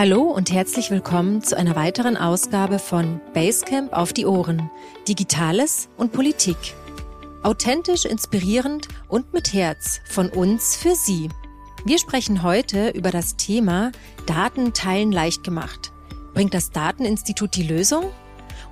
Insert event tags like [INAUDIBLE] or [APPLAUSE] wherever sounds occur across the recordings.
Hallo und herzlich willkommen zu einer weiteren Ausgabe von Basecamp auf die Ohren. Digitales und Politik. Authentisch, inspirierend und mit Herz von uns für Sie. Wir sprechen heute über das Thema Daten teilen leicht gemacht. Bringt das Dateninstitut die Lösung?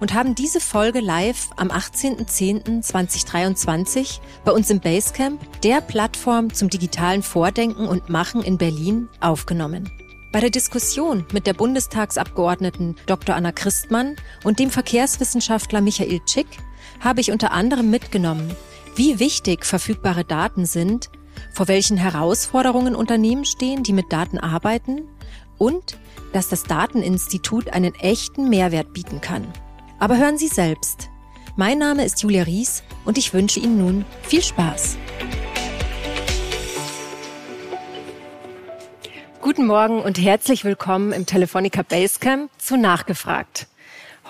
Und haben diese Folge live am 18.10.2023 bei uns im Basecamp, der Plattform zum digitalen Vordenken und Machen in Berlin, aufgenommen. Bei der Diskussion mit der Bundestagsabgeordneten Dr. Anna Christmann und dem Verkehrswissenschaftler Michael Tschick habe ich unter anderem mitgenommen, wie wichtig verfügbare Daten sind, vor welchen Herausforderungen Unternehmen stehen, die mit Daten arbeiten und dass das Dateninstitut einen echten Mehrwert bieten kann. Aber hören Sie selbst. Mein Name ist Julia Ries und ich wünsche Ihnen nun viel Spaß. Guten Morgen und herzlich willkommen im Telefonica Basecamp zu Nachgefragt.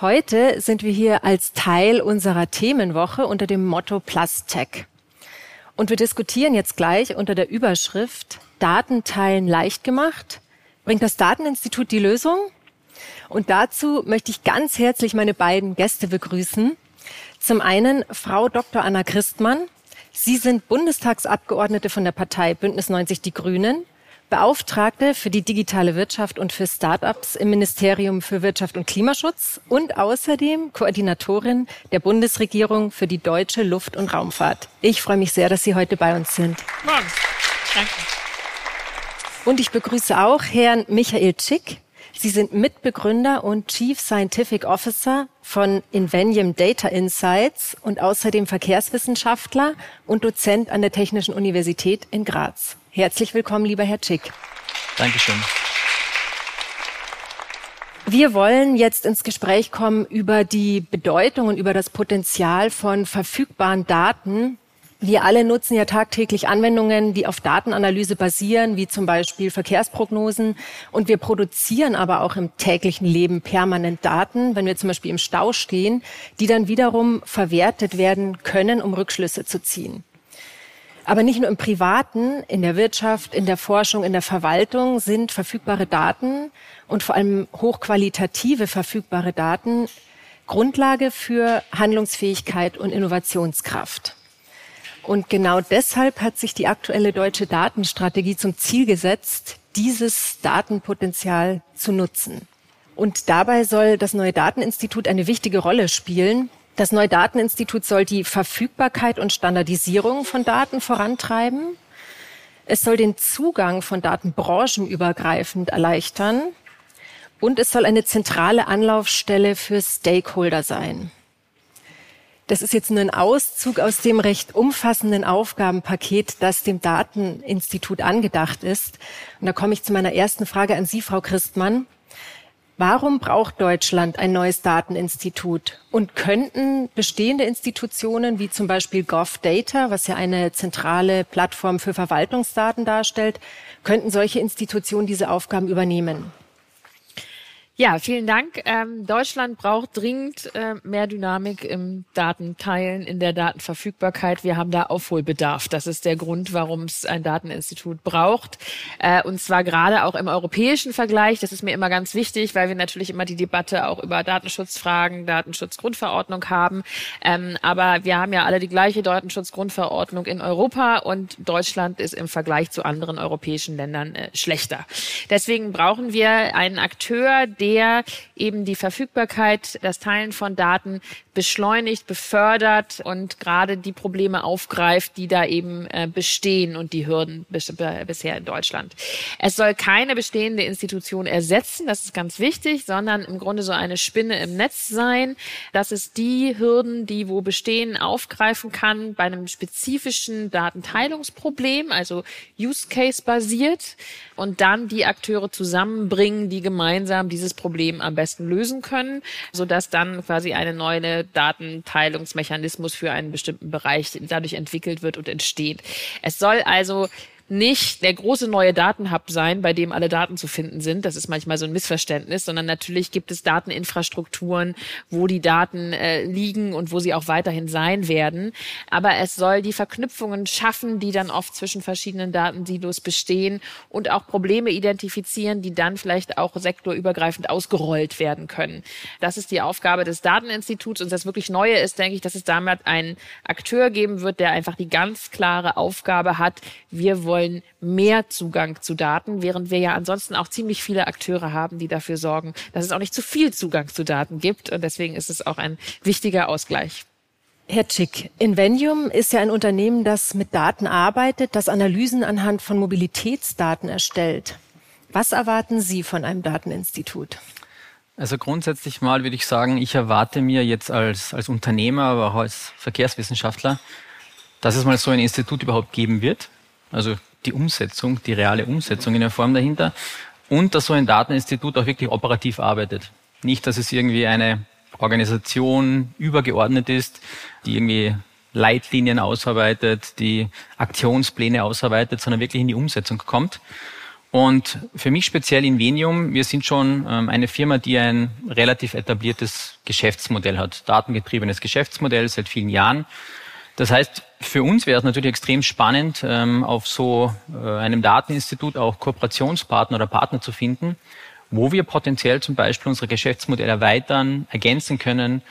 Heute sind wir hier als Teil unserer Themenwoche unter dem Motto Plus Tech. Und wir diskutieren jetzt gleich unter der Überschrift Datenteilen leicht gemacht. Bringt das Dateninstitut die Lösung? Und dazu möchte ich ganz herzlich meine beiden Gäste begrüßen. Zum einen Frau Dr. Anna Christmann. Sie sind Bundestagsabgeordnete von der Partei Bündnis 90 Die Grünen Beauftragte für die digitale Wirtschaft und für Startups im Ministerium für Wirtschaft und Klimaschutz und außerdem Koordinatorin der Bundesregierung für die deutsche Luft- und Raumfahrt. Ich freue mich sehr, dass Sie heute bei uns sind. Morgen. Danke. Und ich begrüße auch Herrn Michael Tschick. Sie sind Mitbegründer und Chief Scientific Officer von Invenium Data Insights und außerdem Verkehrswissenschaftler und Dozent an der Technischen Universität in Graz. Herzlich willkommen, lieber Herr Tschick. Dankeschön. Wir wollen jetzt ins Gespräch kommen über die Bedeutung und über das Potenzial von verfügbaren Daten. Wir alle nutzen ja tagtäglich Anwendungen, die auf Datenanalyse basieren, wie zum Beispiel Verkehrsprognosen. Und wir produzieren aber auch im täglichen Leben permanent Daten, wenn wir zum Beispiel im Stau stehen, die dann wiederum verwertet werden können, um Rückschlüsse zu ziehen. Aber nicht nur im Privaten, in der Wirtschaft, in der Forschung, in der Verwaltung sind verfügbare Daten und vor allem hochqualitative verfügbare Daten Grundlage für Handlungsfähigkeit und Innovationskraft. Und genau deshalb hat sich die aktuelle deutsche Datenstrategie zum Ziel gesetzt, dieses Datenpotenzial zu nutzen. Und dabei soll das neue Dateninstitut eine wichtige Rolle spielen, das neue Dateninstitut soll die Verfügbarkeit und Standardisierung von Daten vorantreiben. Es soll den Zugang von Daten branchenübergreifend erleichtern. Und es soll eine zentrale Anlaufstelle für Stakeholder sein. Das ist jetzt nur ein Auszug aus dem recht umfassenden Aufgabenpaket, das dem Dateninstitut angedacht ist. Und da komme ich zu meiner ersten Frage an Sie, Frau Christmann. Warum braucht Deutschland ein neues Dateninstitut? Und könnten bestehende Institutionen wie zum Beispiel GovData, was ja eine zentrale Plattform für Verwaltungsdaten darstellt, könnten solche Institutionen diese Aufgaben übernehmen? Ja, vielen Dank. Ähm, Deutschland braucht dringend äh, mehr Dynamik im Datenteilen, in der Datenverfügbarkeit. Wir haben da Aufholbedarf. Das ist der Grund, warum es ein Dateninstitut braucht. Äh, und zwar gerade auch im europäischen Vergleich. Das ist mir immer ganz wichtig, weil wir natürlich immer die Debatte auch über Datenschutzfragen, Datenschutzgrundverordnung haben. Ähm, aber wir haben ja alle die gleiche Datenschutzgrundverordnung in Europa und Deutschland ist im Vergleich zu anderen europäischen Ländern äh, schlechter. Deswegen brauchen wir einen Akteur, der der eben die Verfügbarkeit, das Teilen von Daten beschleunigt, befördert und gerade die Probleme aufgreift, die da eben äh, bestehen und die Hürden bis, bisher in Deutschland. Es soll keine bestehende Institution ersetzen, das ist ganz wichtig, sondern im Grunde so eine Spinne im Netz sein. Das ist die Hürden, die wo bestehen, aufgreifen kann bei einem spezifischen Datenteilungsproblem, also Use Case basiert und dann die Akteure zusammenbringen, die gemeinsam dieses Problem am besten lösen können, sodass dann quasi eine neue Datenteilungsmechanismus für einen bestimmten Bereich dadurch entwickelt wird und entsteht. Es soll also nicht der große neue Datenhub sein, bei dem alle Daten zu finden sind. Das ist manchmal so ein Missverständnis, sondern natürlich gibt es Dateninfrastrukturen, wo die Daten äh, liegen und wo sie auch weiterhin sein werden. Aber es soll die Verknüpfungen schaffen, die dann oft zwischen verschiedenen Datensilos bestehen und auch Probleme identifizieren, die dann vielleicht auch sektorübergreifend ausgerollt werden können. Das ist die Aufgabe des Dateninstituts. Und das wirklich Neue ist, denke ich, dass es damit einen Akteur geben wird, der einfach die ganz klare Aufgabe hat, wir wollen mehr Zugang zu Daten, während wir ja ansonsten auch ziemlich viele Akteure haben, die dafür sorgen, dass es auch nicht zu viel Zugang zu Daten gibt. Und deswegen ist es auch ein wichtiger Ausgleich. Herr Tschick, Invenium ist ja ein Unternehmen, das mit Daten arbeitet, das Analysen anhand von Mobilitätsdaten erstellt. Was erwarten Sie von einem Dateninstitut? Also grundsätzlich mal würde ich sagen, ich erwarte mir jetzt als, als Unternehmer, aber auch als Verkehrswissenschaftler, dass es mal so ein Institut überhaupt geben wird. Also die Umsetzung, die reale Umsetzung in der Form dahinter. Und dass so ein Dateninstitut auch wirklich operativ arbeitet. Nicht, dass es irgendwie eine Organisation übergeordnet ist, die irgendwie Leitlinien ausarbeitet, die Aktionspläne ausarbeitet, sondern wirklich in die Umsetzung kommt. Und für mich speziell in Venium, wir sind schon ähm, eine Firma, die ein relativ etabliertes Geschäftsmodell hat, datengetriebenes Geschäftsmodell seit vielen Jahren. Das heißt, für uns wäre es natürlich extrem spannend, ähm, auf so äh, einem Dateninstitut auch Kooperationspartner oder Partner zu finden, wo wir potenziell zum Beispiel unsere Geschäftsmodelle erweitern, ergänzen können,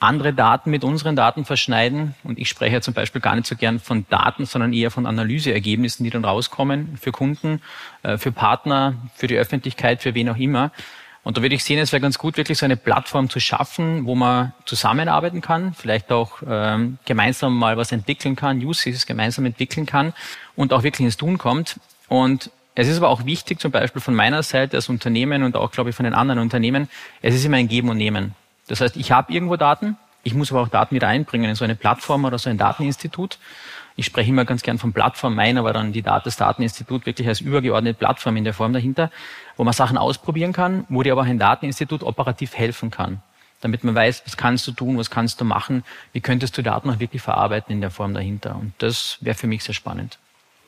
andere Daten mit unseren Daten verschneiden. Und ich spreche ja zum Beispiel gar nicht so gern von Daten, sondern eher von Analyseergebnissen, die dann rauskommen für Kunden, äh, für Partner, für die Öffentlichkeit, für wen auch immer. Und da würde ich sehen, es wäre ganz gut, wirklich so eine Plattform zu schaffen, wo man zusammenarbeiten kann, vielleicht auch ähm, gemeinsam mal was entwickeln kann, Use Cases gemeinsam entwickeln kann und auch wirklich ins Tun kommt. Und es ist aber auch wichtig, zum Beispiel von meiner Seite als Unternehmen und auch, glaube ich, von den anderen Unternehmen, es ist immer ein Geben und Nehmen. Das heißt, ich habe irgendwo Daten, ich muss aber auch Daten wieder einbringen in so eine Plattform oder so ein Dateninstitut. Ich spreche immer ganz gern von Plattform, meine aber dann die das Dateninstitut wirklich als übergeordnete Plattform in der Form dahinter, wo man Sachen ausprobieren kann, wo dir aber auch ein Dateninstitut operativ helfen kann. Damit man weiß, was kannst du tun, was kannst du machen, wie könntest du Daten auch wirklich verarbeiten in der Form dahinter. Und das wäre für mich sehr spannend.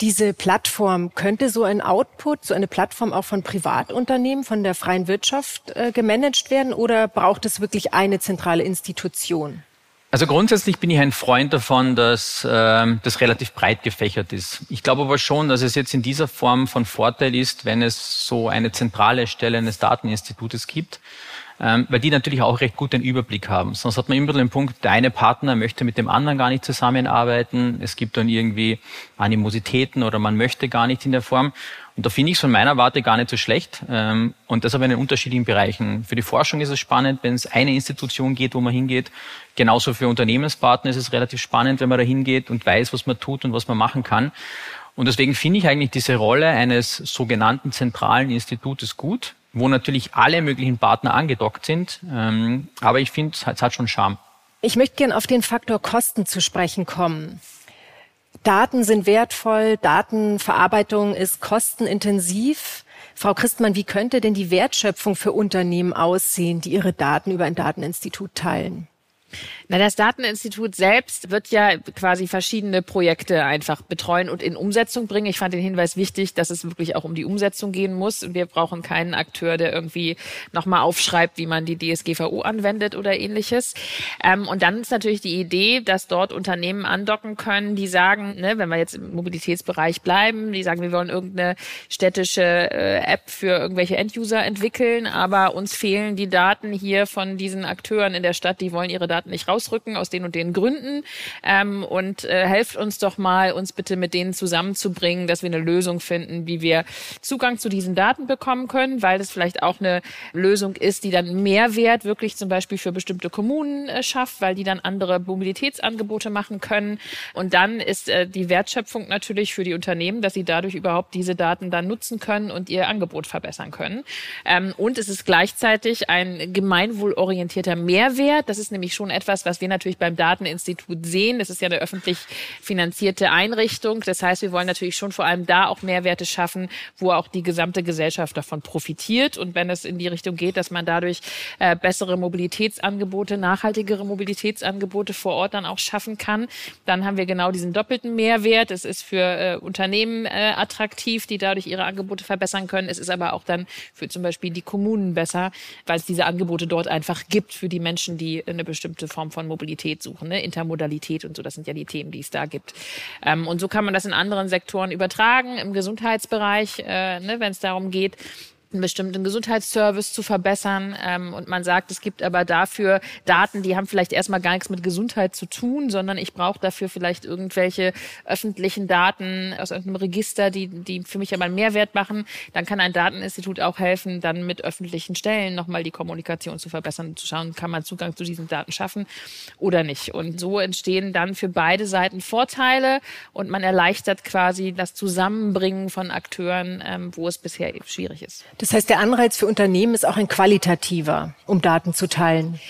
Diese Plattform, könnte so ein Output, so eine Plattform auch von Privatunternehmen, von der freien Wirtschaft äh, gemanagt werden oder braucht es wirklich eine zentrale Institution? Also grundsätzlich bin ich ein Freund davon, dass ähm, das relativ breit gefächert ist. Ich glaube aber schon, dass es jetzt in dieser Form von Vorteil ist, wenn es so eine zentrale Stelle eines Dateninstitutes gibt, ähm, weil die natürlich auch recht gut den Überblick haben. Sonst hat man immer den Punkt, der eine Partner möchte mit dem anderen gar nicht zusammenarbeiten. Es gibt dann irgendwie Animositäten oder man möchte gar nicht in der Form. Und da finde ich es von meiner Warte gar nicht so schlecht. Ähm, und das aber in den unterschiedlichen Bereichen. Für die Forschung ist es spannend, wenn es eine Institution geht, wo man hingeht. Genauso für Unternehmenspartner ist es relativ spannend, wenn man da hingeht und weiß, was man tut und was man machen kann. Und deswegen finde ich eigentlich diese Rolle eines sogenannten zentralen Institutes gut, wo natürlich alle möglichen Partner angedockt sind. Ähm, aber ich finde, es hat schon Charme. Ich möchte gern auf den Faktor Kosten zu sprechen kommen. Daten sind wertvoll, Datenverarbeitung ist kostenintensiv. Frau Christmann, wie könnte denn die Wertschöpfung für Unternehmen aussehen, die ihre Daten über ein Dateninstitut teilen? Na, das Dateninstitut selbst wird ja quasi verschiedene Projekte einfach betreuen und in Umsetzung bringen. Ich fand den Hinweis wichtig, dass es wirklich auch um die Umsetzung gehen muss. Wir brauchen keinen Akteur, der irgendwie nochmal aufschreibt, wie man die DSGVO anwendet oder ähnliches. Ähm, und dann ist natürlich die Idee, dass dort Unternehmen andocken können, die sagen, ne, wenn wir jetzt im Mobilitätsbereich bleiben, die sagen, wir wollen irgendeine städtische äh, App für irgendwelche Enduser entwickeln, aber uns fehlen die Daten hier von diesen Akteuren in der Stadt, die wollen ihre Daten nicht raus rausrücken aus den und den Gründen ähm, und äh, helft uns doch mal, uns bitte mit denen zusammenzubringen, dass wir eine Lösung finden, wie wir Zugang zu diesen Daten bekommen können, weil das vielleicht auch eine Lösung ist, die dann Mehrwert wirklich zum Beispiel für bestimmte Kommunen äh, schafft, weil die dann andere Mobilitätsangebote machen können. Und dann ist äh, die Wertschöpfung natürlich für die Unternehmen, dass sie dadurch überhaupt diese Daten dann nutzen können und ihr Angebot verbessern können. Ähm, und es ist gleichzeitig ein gemeinwohlorientierter Mehrwert. Das ist nämlich schon etwas, was wir natürlich beim Dateninstitut sehen. Das ist ja eine öffentlich finanzierte Einrichtung. Das heißt, wir wollen natürlich schon vor allem da auch Mehrwerte schaffen, wo auch die gesamte Gesellschaft davon profitiert. Und wenn es in die Richtung geht, dass man dadurch äh, bessere Mobilitätsangebote, nachhaltigere Mobilitätsangebote vor Ort dann auch schaffen kann, dann haben wir genau diesen doppelten Mehrwert. Es ist für äh, Unternehmen äh, attraktiv, die dadurch ihre Angebote verbessern können. Es ist aber auch dann für zum Beispiel die Kommunen besser, weil es diese Angebote dort einfach gibt für die Menschen, die eine bestimmte Form von Mobilität suchen, ne? Intermodalität und so. Das sind ja die Themen, die es da gibt. Ähm, und so kann man das in anderen Sektoren übertragen, im Gesundheitsbereich, äh, ne, wenn es darum geht, einen bestimmten Gesundheitsservice zu verbessern. Ähm, und man sagt, es gibt aber dafür Daten, die haben vielleicht erstmal gar nichts mit Gesundheit zu tun, sondern ich brauche dafür vielleicht irgendwelche öffentlichen Daten aus irgendeinem Register, die, die für mich aber einen Mehrwert machen. Dann kann ein Dateninstitut auch helfen, dann mit öffentlichen Stellen nochmal die Kommunikation zu verbessern, zu schauen, kann man Zugang zu diesen Daten schaffen oder nicht. Und so entstehen dann für beide Seiten Vorteile und man erleichtert quasi das Zusammenbringen von Akteuren, ähm, wo es bisher schwierig ist. Das heißt, der Anreiz für Unternehmen ist auch ein qualitativer, um Daten zu teilen.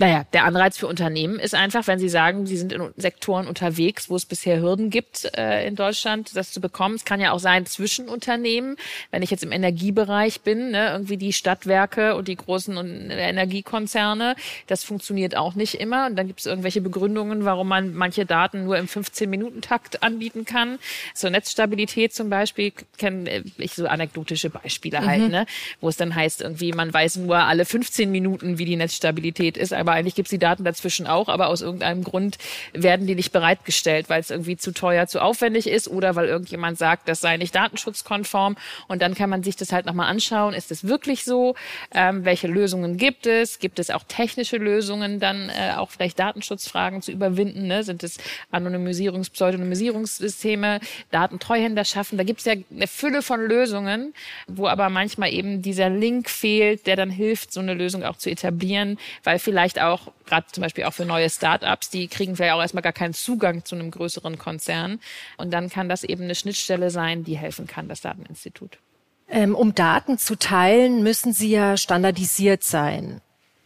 Naja, der Anreiz für Unternehmen ist einfach, wenn sie sagen, sie sind in Sektoren unterwegs, wo es bisher Hürden gibt äh, in Deutschland, das zu bekommen. Es kann ja auch sein zwischen Unternehmen. Wenn ich jetzt im Energiebereich bin, ne, irgendwie die Stadtwerke und die großen Energiekonzerne, das funktioniert auch nicht immer. Und dann gibt es irgendwelche Begründungen, warum man manche Daten nur im 15-Minuten-Takt anbieten kann. Zur Netzstabilität zum Beispiel kenne ich so anekdotische Beispiele halt, mhm. ne, wo es dann heißt, irgendwie man weiß nur alle 15 Minuten, wie die Netzstabilität ist, aber aber eigentlich gibt es die Daten dazwischen auch, aber aus irgendeinem Grund werden die nicht bereitgestellt, weil es irgendwie zu teuer, zu aufwendig ist oder weil irgendjemand sagt, das sei nicht datenschutzkonform. Und dann kann man sich das halt nochmal anschauen. Ist es wirklich so? Ähm, welche Lösungen gibt es? Gibt es auch technische Lösungen, dann äh, auch vielleicht Datenschutzfragen zu überwinden? Ne? Sind es Anonymisierungs-, Pseudonymisierungssysteme, Datentreuhänder schaffen? Da gibt es ja eine Fülle von Lösungen, wo aber manchmal eben dieser Link fehlt, der dann hilft, so eine Lösung auch zu etablieren, weil vielleicht auch, gerade zum Beispiel auch für neue Startups, die kriegen vielleicht auch erstmal gar keinen Zugang zu einem größeren Konzern. Und dann kann das eben eine Schnittstelle sein, die helfen kann, das Dateninstitut. Ähm, um Daten zu teilen, müssen sie ja standardisiert sein.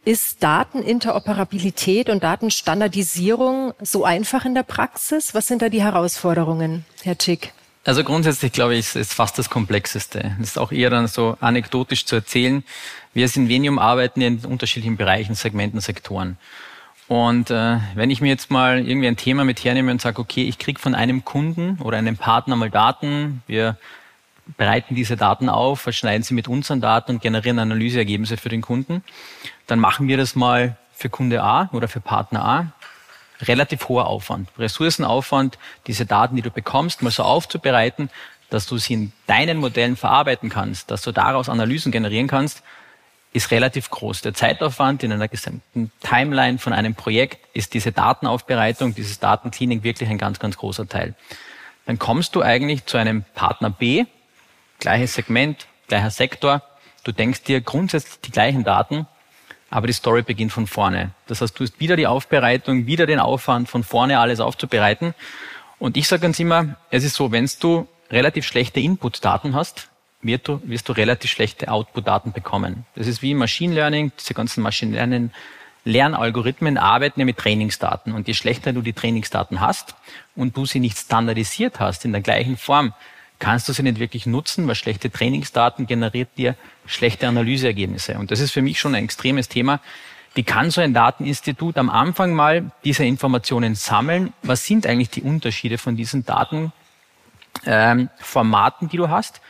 Ist Dateninteroperabilität und Datenstandardisierung so einfach in der Praxis? Was sind da die Herausforderungen, Herr Tschick? Also grundsätzlich glaube ich, ist fast das Komplexeste. Das ist auch eher dann so anekdotisch zu erzählen. Wir als Invenium arbeiten in unterschiedlichen Bereichen, Segmenten, Sektoren. Und äh, wenn ich mir jetzt mal irgendwie ein Thema mit hernehme und sage, okay, ich kriege von einem Kunden oder einem Partner mal Daten, wir bereiten diese Daten auf, verschneiden sie mit unseren Daten und generieren Analyseergebnisse für den Kunden, dann machen wir das mal für Kunde A oder für Partner A. Relativ hoher Aufwand, Ressourcenaufwand, diese Daten, die du bekommst, mal so aufzubereiten, dass du sie in deinen Modellen verarbeiten kannst, dass du daraus Analysen generieren kannst, ist relativ groß. Der Zeitaufwand in einer gesamten Timeline von einem Projekt ist diese Datenaufbereitung, dieses Datencleaning wirklich ein ganz, ganz großer Teil. Dann kommst du eigentlich zu einem Partner B, gleiches Segment, gleicher Sektor. Du denkst dir grundsätzlich die gleichen Daten, aber die Story beginnt von vorne. Das heißt, du hast wieder die Aufbereitung, wieder den Aufwand, von vorne alles aufzubereiten. Und ich sage ganz immer, es ist so, wenn du relativ schlechte Input-Daten hast, wirst du, wirst du relativ schlechte Output-Daten bekommen. Das ist wie Machine Learning, diese ganzen Machine Learning Lernalgorithmen arbeiten ja mit Trainingsdaten. Und je schlechter du die Trainingsdaten hast und du sie nicht standardisiert hast in der gleichen Form, kannst du sie nicht wirklich nutzen, weil schlechte Trainingsdaten generiert dir schlechte Analyseergebnisse. Und das ist für mich schon ein extremes Thema. Wie kann so ein Dateninstitut am Anfang mal diese Informationen sammeln? Was sind eigentlich die Unterschiede von diesen Datenformaten, ähm, die du hast?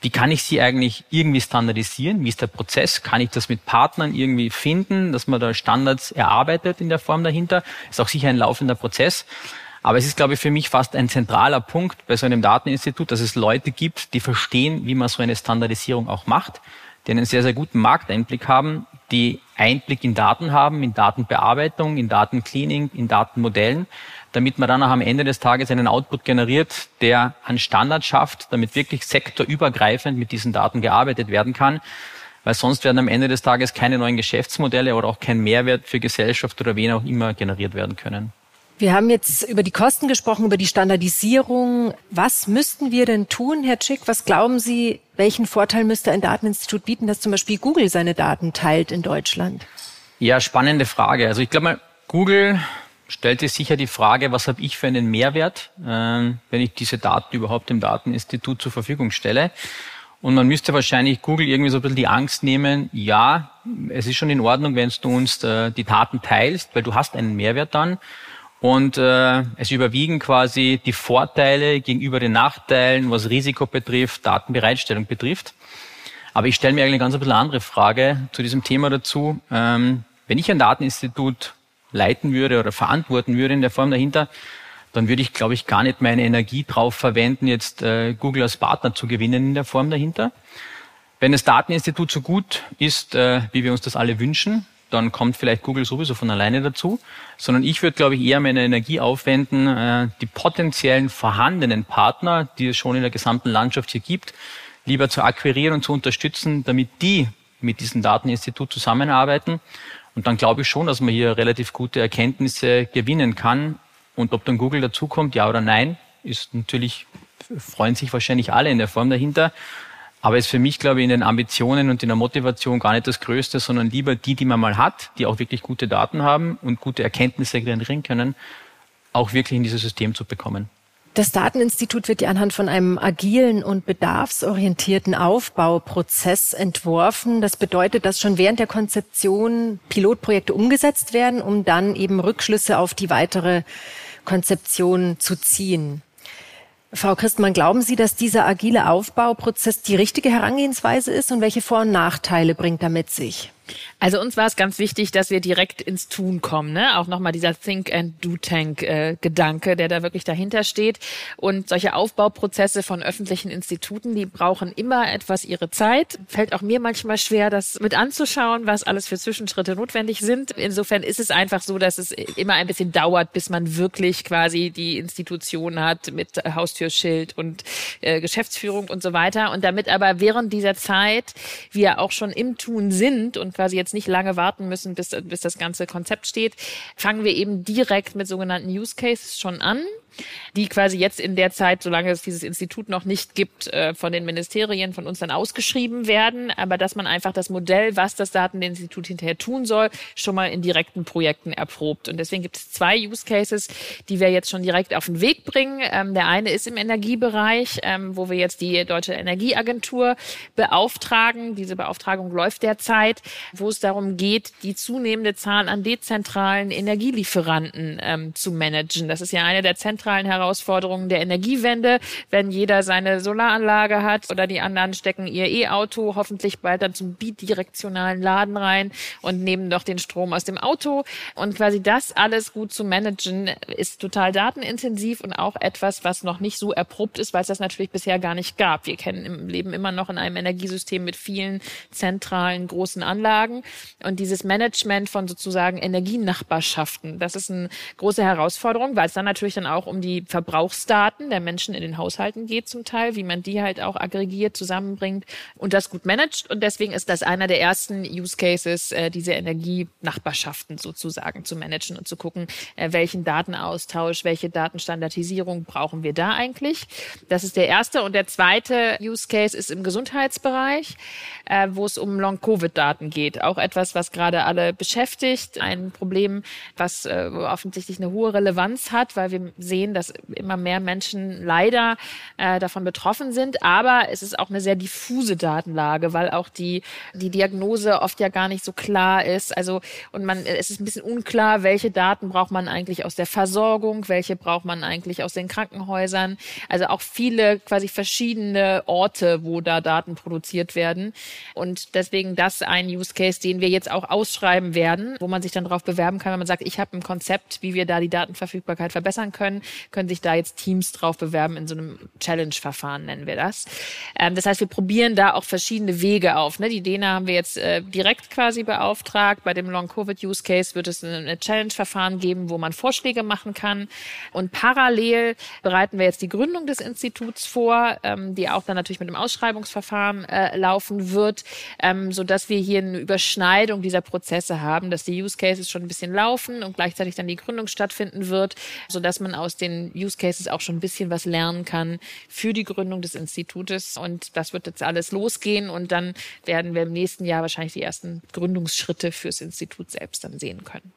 Wie kann ich sie eigentlich irgendwie standardisieren? Wie ist der Prozess? Kann ich das mit Partnern irgendwie finden, dass man da Standards erarbeitet in der Form dahinter? Ist auch sicher ein laufender Prozess. Aber es ist, glaube ich, für mich fast ein zentraler Punkt bei so einem Dateninstitut, dass es Leute gibt, die verstehen, wie man so eine Standardisierung auch macht, die einen sehr, sehr guten Markteinblick haben, die Einblick in Daten haben, in Datenbearbeitung, in Datencleaning, in Datenmodellen damit man dann auch am Ende des Tages einen Output generiert, der einen Standard schafft, damit wirklich sektorübergreifend mit diesen Daten gearbeitet werden kann. Weil sonst werden am Ende des Tages keine neuen Geschäftsmodelle oder auch kein Mehrwert für Gesellschaft oder wen auch immer generiert werden können. Wir haben jetzt über die Kosten gesprochen, über die Standardisierung. Was müssten wir denn tun, Herr Tschick? Was glauben Sie, welchen Vorteil müsste ein Dateninstitut bieten, dass zum Beispiel Google seine Daten teilt in Deutschland? Ja, spannende Frage. Also ich glaube mal, Google stellt sich sicher die Frage, was habe ich für einen Mehrwert, äh, wenn ich diese Daten überhaupt dem Dateninstitut zur Verfügung stelle. Und man müsste wahrscheinlich Google irgendwie so ein bisschen die Angst nehmen, ja, es ist schon in Ordnung, wenn du uns äh, die Daten teilst, weil du hast einen Mehrwert dann. Und äh, es überwiegen quasi die Vorteile gegenüber den Nachteilen, was Risiko betrifft, Datenbereitstellung betrifft. Aber ich stelle mir eigentlich eine ganz ein bisschen andere Frage zu diesem Thema dazu. Ähm, wenn ich ein Dateninstitut leiten würde oder verantworten würde in der Form dahinter, dann würde ich, glaube ich, gar nicht meine Energie drauf verwenden, jetzt äh, Google als Partner zu gewinnen in der Form dahinter. Wenn das Dateninstitut so gut ist, äh, wie wir uns das alle wünschen, dann kommt vielleicht Google sowieso von alleine dazu, sondern ich würde, glaube ich, eher meine Energie aufwenden, äh, die potenziellen vorhandenen Partner, die es schon in der gesamten Landschaft hier gibt, lieber zu akquirieren und zu unterstützen, damit die mit diesem Dateninstitut zusammenarbeiten. Und dann glaube ich schon, dass man hier relativ gute Erkenntnisse gewinnen kann, und ob dann Google dazukommt, ja oder nein, ist natürlich, freuen sich wahrscheinlich alle in der Form dahinter. Aber ist für mich, glaube ich, in den Ambitionen und in der Motivation gar nicht das Größte, sondern lieber die, die man mal hat, die auch wirklich gute Daten haben und gute Erkenntnisse generieren können, auch wirklich in dieses System zu bekommen. Das Dateninstitut wird ja anhand von einem agilen und bedarfsorientierten Aufbauprozess entworfen. Das bedeutet, dass schon während der Konzeption Pilotprojekte umgesetzt werden, um dann eben Rückschlüsse auf die weitere Konzeption zu ziehen. Frau Christmann, glauben Sie, dass dieser agile Aufbauprozess die richtige Herangehensweise ist und welche Vor- und Nachteile bringt er mit sich? Also uns war es ganz wichtig, dass wir direkt ins Tun kommen. Ne? Auch nochmal dieser Think and Do Tank äh, Gedanke, der da wirklich dahinter steht. Und solche Aufbauprozesse von öffentlichen Instituten, die brauchen immer etwas ihre Zeit. Fällt auch mir manchmal schwer, das mit anzuschauen, was alles für Zwischenschritte notwendig sind. Insofern ist es einfach so, dass es immer ein bisschen dauert, bis man wirklich quasi die Institution hat mit Haustürschild und äh, Geschäftsführung und so weiter. Und damit aber während dieser Zeit wir auch schon im Tun sind und quasi jetzt nicht lange warten müssen, bis, bis das ganze Konzept steht, fangen wir eben direkt mit sogenannten Use Cases schon an die quasi jetzt in der Zeit, solange es dieses Institut noch nicht gibt, äh, von den Ministerien von uns dann ausgeschrieben werden, aber dass man einfach das Modell, was das Dateninstitut hinterher tun soll, schon mal in direkten Projekten erprobt. Und deswegen gibt es zwei Use Cases, die wir jetzt schon direkt auf den Weg bringen. Ähm, der eine ist im Energiebereich, ähm, wo wir jetzt die Deutsche Energieagentur beauftragen. Diese Beauftragung läuft derzeit, wo es darum geht, die zunehmende Zahl an dezentralen Energielieferanten ähm, zu managen. Das ist ja eine der zentralen zentralen Herausforderungen der Energiewende, wenn jeder seine Solaranlage hat oder die anderen stecken ihr E-Auto hoffentlich bald dann zum bidirektionalen Laden rein und nehmen doch den Strom aus dem Auto. Und quasi das alles gut zu managen, ist total datenintensiv und auch etwas, was noch nicht so erprobt ist, weil es das natürlich bisher gar nicht gab. Wir kennen im Leben immer noch in einem Energiesystem mit vielen zentralen großen Anlagen. Und dieses Management von sozusagen Energienachbarschaften, das ist eine große Herausforderung, weil es dann natürlich dann auch um die Verbrauchsdaten der Menschen in den Haushalten geht zum Teil, wie man die halt auch aggregiert zusammenbringt und das gut managt. Und deswegen ist das einer der ersten Use Cases, äh, diese Energienachbarschaften sozusagen zu managen und zu gucken, äh, welchen Datenaustausch, welche Datenstandardisierung brauchen wir da eigentlich. Das ist der erste. Und der zweite Use Case ist im Gesundheitsbereich, äh, wo es um Long-Covid-Daten geht. Auch etwas, was gerade alle beschäftigt. Ein Problem, was offensichtlich eine hohe Relevanz hat, weil wir sehen, sehen, dass immer mehr Menschen leider äh, davon betroffen sind. Aber es ist auch eine sehr diffuse Datenlage, weil auch die, die Diagnose oft ja gar nicht so klar ist. Also, und man, es ist ein bisschen unklar, welche Daten braucht man eigentlich aus der Versorgung, welche braucht man eigentlich aus den Krankenhäusern. Also auch viele quasi verschiedene Orte, wo da Daten produziert werden. Und deswegen das ein Use Case, den wir jetzt auch ausschreiben werden, wo man sich dann darauf bewerben kann, wenn man sagt, ich habe ein Konzept, wie wir da die Datenverfügbarkeit verbessern können können sich da jetzt Teams drauf bewerben in so einem Challenge-Verfahren, nennen wir das. Ähm, das heißt, wir probieren da auch verschiedene Wege auf. Ne? Die Dena haben wir jetzt äh, direkt quasi beauftragt. Bei dem Long-Covid-Use-Case wird es ein Challenge-Verfahren geben, wo man Vorschläge machen kann. Und parallel bereiten wir jetzt die Gründung des Instituts vor, ähm, die auch dann natürlich mit einem Ausschreibungsverfahren äh, laufen wird, ähm, so dass wir hier eine Überschneidung dieser Prozesse haben, dass die Use Cases schon ein bisschen laufen und gleichzeitig dann die Gründung stattfinden wird, so dass man aus den Use Cases auch schon ein bisschen was lernen kann für die Gründung des Institutes. Und das wird jetzt alles losgehen und dann werden wir im nächsten Jahr wahrscheinlich die ersten Gründungsschritte fürs Institut selbst dann sehen können.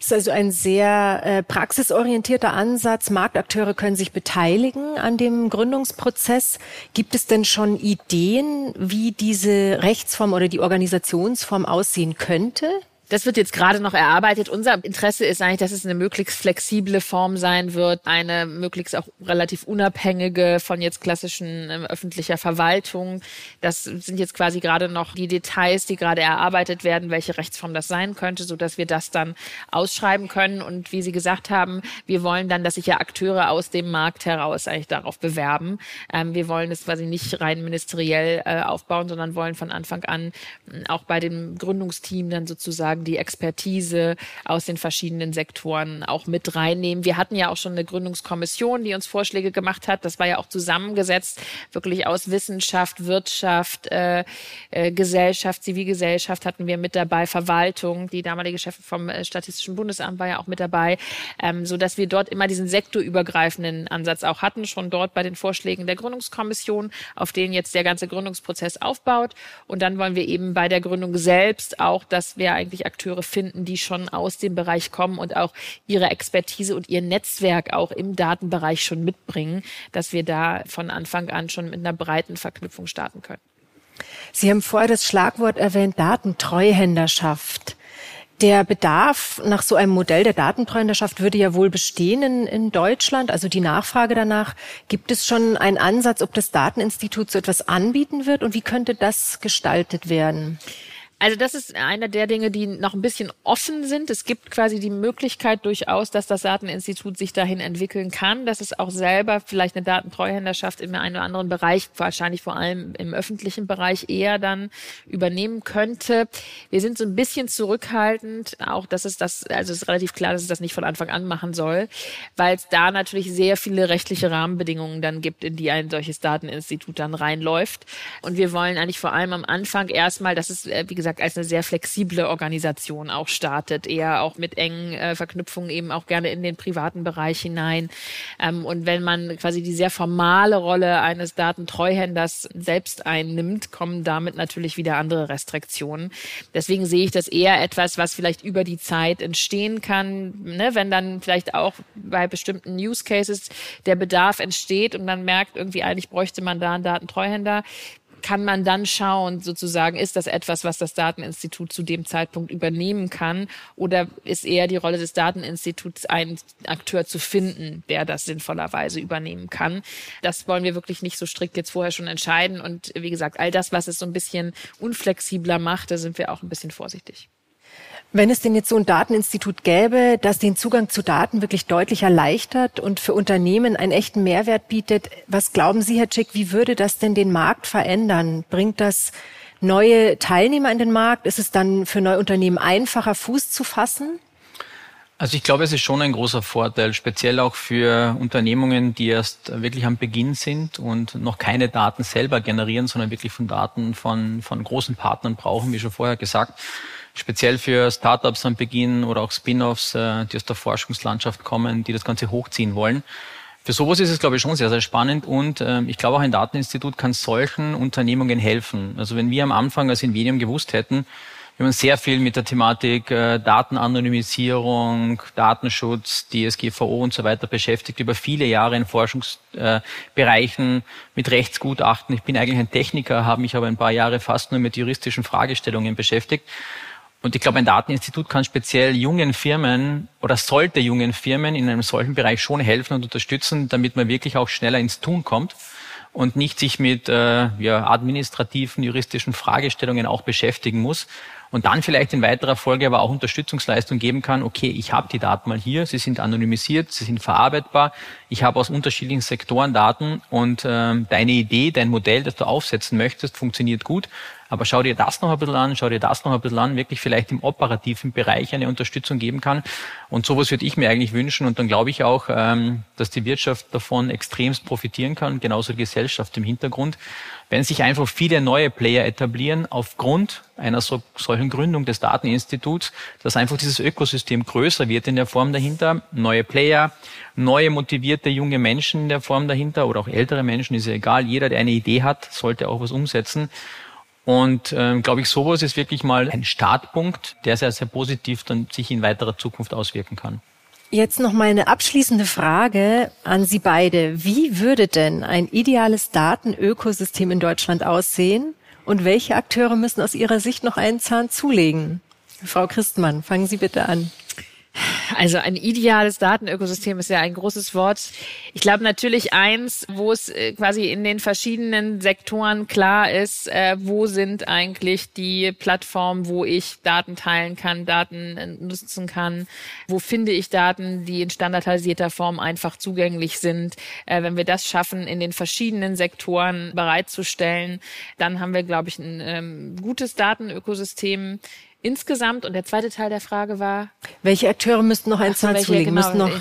Das ist also ein sehr äh, praxisorientierter Ansatz. Marktakteure können sich beteiligen an dem Gründungsprozess. Gibt es denn schon Ideen, wie diese Rechtsform oder die Organisationsform aussehen könnte? Das wird jetzt gerade noch erarbeitet. Unser Interesse ist eigentlich, dass es eine möglichst flexible Form sein wird, eine möglichst auch relativ unabhängige von jetzt klassischen äh, öffentlicher Verwaltung. Das sind jetzt quasi gerade noch die Details, die gerade erarbeitet werden, welche Rechtsform das sein könnte, so dass wir das dann ausschreiben können. Und wie Sie gesagt haben, wir wollen dann, dass sich ja Akteure aus dem Markt heraus eigentlich darauf bewerben. Ähm, wir wollen es quasi nicht rein ministeriell äh, aufbauen, sondern wollen von Anfang an äh, auch bei dem Gründungsteam dann sozusagen sozusagen die Expertise aus den verschiedenen Sektoren auch mit reinnehmen. Wir hatten ja auch schon eine Gründungskommission, die uns Vorschläge gemacht hat. Das war ja auch zusammengesetzt, wirklich aus Wissenschaft, Wirtschaft, äh, äh, Gesellschaft, Zivilgesellschaft hatten wir mit dabei, Verwaltung. Die damalige Chefin vom äh, Statistischen Bundesamt war ja auch mit dabei, ähm, so dass wir dort immer diesen sektorübergreifenden Ansatz auch hatten, schon dort bei den Vorschlägen der Gründungskommission, auf denen jetzt der ganze Gründungsprozess aufbaut. Und dann wollen wir eben bei der Gründung selbst auch, dass wir eigentlich Akteure finden, die schon aus dem Bereich kommen und auch ihre Expertise und ihr Netzwerk auch im Datenbereich schon mitbringen, dass wir da von Anfang an schon mit einer breiten Verknüpfung starten können. Sie haben vorher das Schlagwort erwähnt, Datentreuhänderschaft. Der Bedarf nach so einem Modell der Datentreuhänderschaft würde ja wohl bestehen in, in, Deutschland, also die Nachfrage danach. Gibt es schon einen Ansatz, ob das Dateninstitut so etwas anbieten wird und wie könnte das gestaltet werden? Also das ist einer der Dinge, die noch ein bisschen offen sind. Es gibt quasi die Möglichkeit durchaus, dass das Dateninstitut sich dahin entwickeln kann, dass es auch selber vielleicht eine Datentreuhänderschaft in einem oder anderen Bereich, wahrscheinlich vor allem im öffentlichen Bereich eher dann übernehmen könnte. Wir sind so ein bisschen zurückhaltend, auch dass es das, also es ist relativ klar, dass es das nicht von Anfang an machen soll, weil es da natürlich sehr viele rechtliche Rahmenbedingungen dann gibt, in die ein solches Dateninstitut dann reinläuft. Und wir wollen eigentlich vor allem am Anfang erstmal, dass es, äh, wie gesagt, gesagt, als eine sehr flexible Organisation auch startet, eher auch mit engen äh, Verknüpfungen eben auch gerne in den privaten Bereich hinein. Ähm, und wenn man quasi die sehr formale Rolle eines Datentreuhänders selbst einnimmt, kommen damit natürlich wieder andere Restriktionen. Deswegen sehe ich das eher etwas, was vielleicht über die Zeit entstehen kann, ne? wenn dann vielleicht auch bei bestimmten Use Cases der Bedarf entsteht und man merkt, irgendwie eigentlich bräuchte man da einen Datentreuhänder kann man dann schauen, sozusagen, ist das etwas, was das Dateninstitut zu dem Zeitpunkt übernehmen kann? Oder ist eher die Rolle des Dateninstituts, einen Akteur zu finden, der das sinnvollerweise übernehmen kann? Das wollen wir wirklich nicht so strikt jetzt vorher schon entscheiden. Und wie gesagt, all das, was es so ein bisschen unflexibler macht, da sind wir auch ein bisschen vorsichtig. Wenn es denn jetzt so ein Dateninstitut gäbe, das den Zugang zu Daten wirklich deutlich erleichtert und für Unternehmen einen echten Mehrwert bietet, was glauben Sie, Herr Schick, wie würde das denn den Markt verändern? Bringt das neue Teilnehmer in den Markt? Ist es dann für neue Unternehmen einfacher, Fuß zu fassen? Also ich glaube, es ist schon ein großer Vorteil, speziell auch für Unternehmungen, die erst wirklich am Beginn sind und noch keine Daten selber generieren, sondern wirklich von Daten von, von großen Partnern brauchen, wie schon vorher gesagt speziell für Startups am Beginn oder auch Spin-offs, äh, die aus der Forschungslandschaft kommen, die das Ganze hochziehen wollen. Für sowas ist es, glaube ich, schon sehr, sehr spannend und äh, ich glaube auch ein Dateninstitut kann solchen Unternehmungen helfen. Also wenn wir am Anfang als Invenium gewusst hätten, wir haben sehr viel mit der Thematik äh, Datenanonymisierung, Datenschutz, DSGVO und so weiter beschäftigt, über viele Jahre in Forschungsbereichen äh, mit Rechtsgutachten. Ich bin eigentlich ein Techniker, habe mich aber ein paar Jahre fast nur mit juristischen Fragestellungen beschäftigt. Und ich glaube, ein Dateninstitut kann speziell jungen Firmen oder sollte jungen Firmen in einem solchen Bereich schon helfen und unterstützen, damit man wirklich auch schneller ins Tun kommt und nicht sich mit äh, ja, administrativen, juristischen Fragestellungen auch beschäftigen muss und dann vielleicht in weiterer Folge aber auch Unterstützungsleistung geben kann, okay, ich habe die Daten mal hier, sie sind anonymisiert, sie sind verarbeitbar, ich habe aus unterschiedlichen Sektoren Daten und äh, deine Idee, dein Modell, das du aufsetzen möchtest, funktioniert gut, aber schau dir das noch ein bisschen an, schau dir das noch ein bisschen an, wirklich vielleicht im operativen Bereich eine Unterstützung geben kann. Und sowas würde ich mir eigentlich wünschen. Und dann glaube ich auch, ähm, dass die Wirtschaft davon extremst profitieren kann, genauso die Gesellschaft im Hintergrund wenn sich einfach viele neue Player etablieren aufgrund einer so, solchen Gründung des Dateninstituts, dass einfach dieses Ökosystem größer wird in der Form dahinter, neue Player, neue motivierte junge Menschen in der Form dahinter oder auch ältere Menschen, ist ja egal, jeder, der eine Idee hat, sollte auch was umsetzen. Und ähm, glaube ich, sowas ist wirklich mal ein Startpunkt, der sehr, sehr positiv dann sich in weiterer Zukunft auswirken kann. Jetzt noch mal eine abschließende Frage an Sie beide. Wie würde denn ein ideales Datenökosystem in Deutschland aussehen? Und welche Akteure müssen aus Ihrer Sicht noch einen Zahn zulegen? Frau Christmann, fangen Sie bitte an. Also ein ideales Datenökosystem ist ja ein großes Wort. Ich glaube natürlich eins, wo es äh, quasi in den verschiedenen Sektoren klar ist, äh, wo sind eigentlich die Plattformen, wo ich Daten teilen kann, Daten äh, nutzen kann, wo finde ich Daten, die in standardisierter Form einfach zugänglich sind. Äh, wenn wir das schaffen, in den verschiedenen Sektoren bereitzustellen, dann haben wir, glaube ich, ein ähm, gutes Datenökosystem insgesamt. Und der zweite Teil der Frage war. Welche Akteure müssten noch ein Zahn zulegen, genau, müssen noch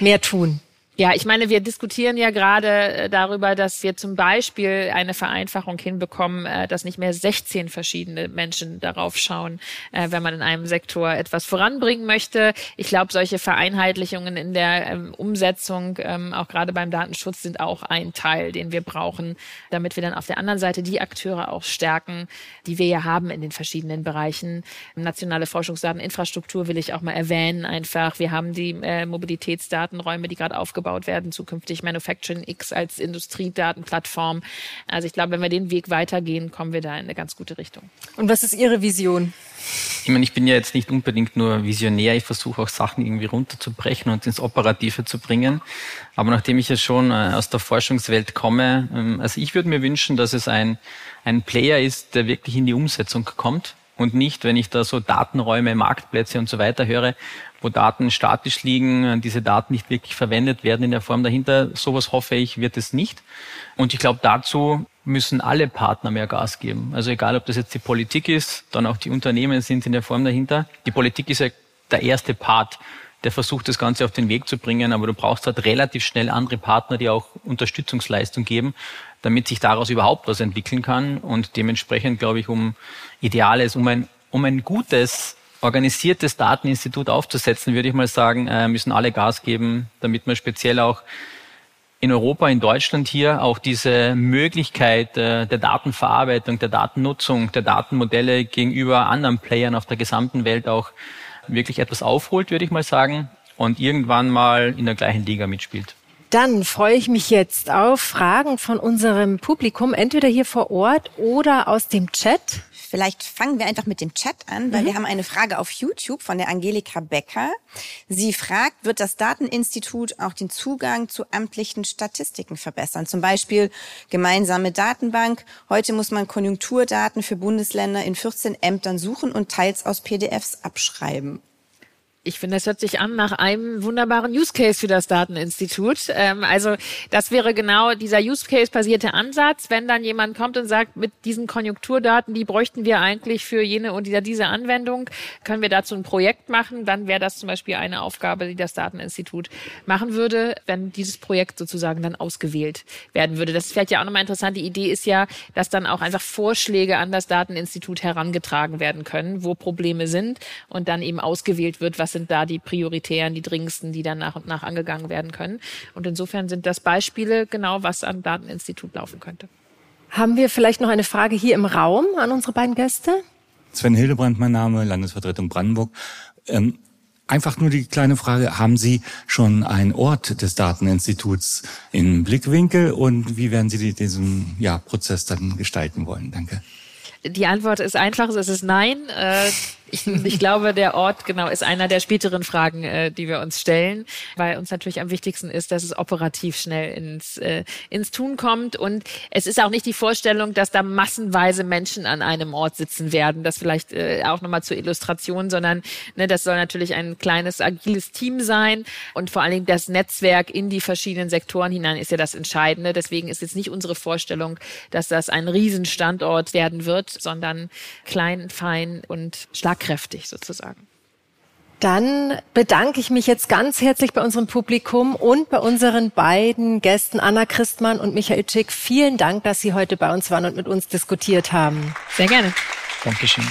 mehr tun? Ja, ich meine, wir diskutieren ja gerade äh, darüber, dass wir zum Beispiel eine Vereinfachung hinbekommen, äh, dass nicht mehr 16 verschiedene Menschen darauf schauen, äh, wenn man in einem Sektor etwas voranbringen möchte. Ich glaube, solche Vereinheitlichungen in der ähm, Umsetzung, ähm, auch gerade beim Datenschutz, sind auch ein Teil, den wir brauchen, damit wir dann auf der anderen Seite die Akteure auch stärken, die wir ja haben in den verschiedenen Bereichen. Nationale Forschungsdateninfrastruktur will ich auch mal erwähnen, einfach. Wir haben die Mobilitätsdatenräume, die gerade aufgebaut aufgebaut werden, zukünftig Manufacturing X als Industriedatenplattform. Also ich glaube, wenn wir den Weg weitergehen, kommen wir da in eine ganz gute Richtung. Und was ist Ihre Vision? Ich meine, ich bin ja jetzt nicht unbedingt nur Visionär, ich versuche auch Sachen irgendwie runterzubrechen und ins Operative zu bringen. Aber nachdem ich ja schon äh, aus der Forschungswelt komme, ähm, also ich würde mir wünschen, dass es ein, ein Player ist, der wirklich in die Umsetzung kommt und nicht, wenn ich da so Datenräume, Marktplätze und so weiter höre, wo Daten statisch liegen, diese Daten nicht wirklich verwendet werden in der Form dahinter. Sowas hoffe ich, wird es nicht. Und ich glaube, dazu müssen alle Partner mehr Gas geben. Also egal, ob das jetzt die Politik ist, dann auch die Unternehmen sind in der Form dahinter. Die Politik ist ja der erste Part, der versucht, das Ganze auf den Weg zu bringen, aber du brauchst halt relativ schnell andere Partner, die auch Unterstützungsleistung geben, damit sich daraus überhaupt was entwickeln kann. Und dementsprechend, glaube ich, um Ideales, um ein, um ein gutes organisiertes Dateninstitut aufzusetzen, würde ich mal sagen, äh, müssen alle Gas geben, damit man speziell auch in Europa, in Deutschland hier auch diese Möglichkeit äh, der Datenverarbeitung, der Datennutzung, der Datenmodelle gegenüber anderen Playern auf der gesamten Welt auch wirklich etwas aufholt, würde ich mal sagen, und irgendwann mal in der gleichen Liga mitspielt. Dann freue ich mich jetzt auf Fragen von unserem Publikum, entweder hier vor Ort oder aus dem Chat. Vielleicht fangen wir einfach mit dem Chat an, weil mhm. wir haben eine Frage auf YouTube von der Angelika Becker. Sie fragt, wird das Dateninstitut auch den Zugang zu amtlichen Statistiken verbessern? Zum Beispiel gemeinsame Datenbank. Heute muss man Konjunkturdaten für Bundesländer in 14 Ämtern suchen und teils aus PDFs abschreiben. Ich finde, das hört sich an nach einem wunderbaren Use Case für das Dateninstitut. Ähm, also das wäre genau dieser Use Case-basierte Ansatz, wenn dann jemand kommt und sagt, mit diesen Konjunkturdaten, die bräuchten wir eigentlich für jene und diese Anwendung, können wir dazu ein Projekt machen, dann wäre das zum Beispiel eine Aufgabe, die das Dateninstitut machen würde, wenn dieses Projekt sozusagen dann ausgewählt werden würde. Das ist vielleicht ja auch nochmal interessant. Die Idee ist ja, dass dann auch einfach Vorschläge an das Dateninstitut herangetragen werden können, wo Probleme sind und dann eben ausgewählt wird, was sind da die prioritären, die dringendsten, die dann nach und nach angegangen werden können. Und insofern sind das Beispiele genau, was am Dateninstitut laufen könnte. Haben wir vielleicht noch eine Frage hier im Raum an unsere beiden Gäste? Sven Hildebrand, mein Name, Landesvertretung Brandenburg. Ähm, einfach nur die kleine Frage, haben Sie schon einen Ort des Dateninstituts im Blickwinkel und wie werden Sie diesen ja, Prozess dann gestalten wollen? Danke. Die Antwort ist einfach, es ist nein. Äh, ich, [LAUGHS] ich glaube, der Ort genau ist einer der späteren Fragen, äh, die wir uns stellen, weil uns natürlich am wichtigsten ist, dass es operativ schnell ins, äh, ins Tun kommt. Und es ist auch nicht die Vorstellung, dass da massenweise Menschen an einem Ort sitzen werden. Das vielleicht äh, auch nochmal zur Illustration, sondern ne, das soll natürlich ein kleines, agiles Team sein. Und vor allen Dingen das Netzwerk in die verschiedenen Sektoren hinein ist ja das Entscheidende. Deswegen ist jetzt nicht unsere Vorstellung, dass das ein Riesenstandort werden wird, sondern klein, fein und schlag schlagkräftig sozusagen. Dann bedanke ich mich jetzt ganz herzlich bei unserem Publikum und bei unseren beiden Gästen Anna Christmann und Michael Schick. Vielen Dank, dass Sie heute bei uns waren und mit uns diskutiert haben. Sehr gerne. Dankeschön.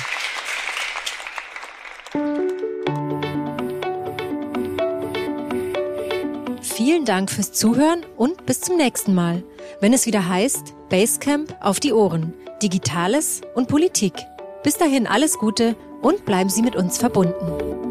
Vielen Dank fürs Zuhören und bis zum nächsten Mal, wenn es wieder heißt Basecamp auf die Ohren Digitales und Politik. Bis dahin alles Gute und bleiben Sie mit uns verbunden.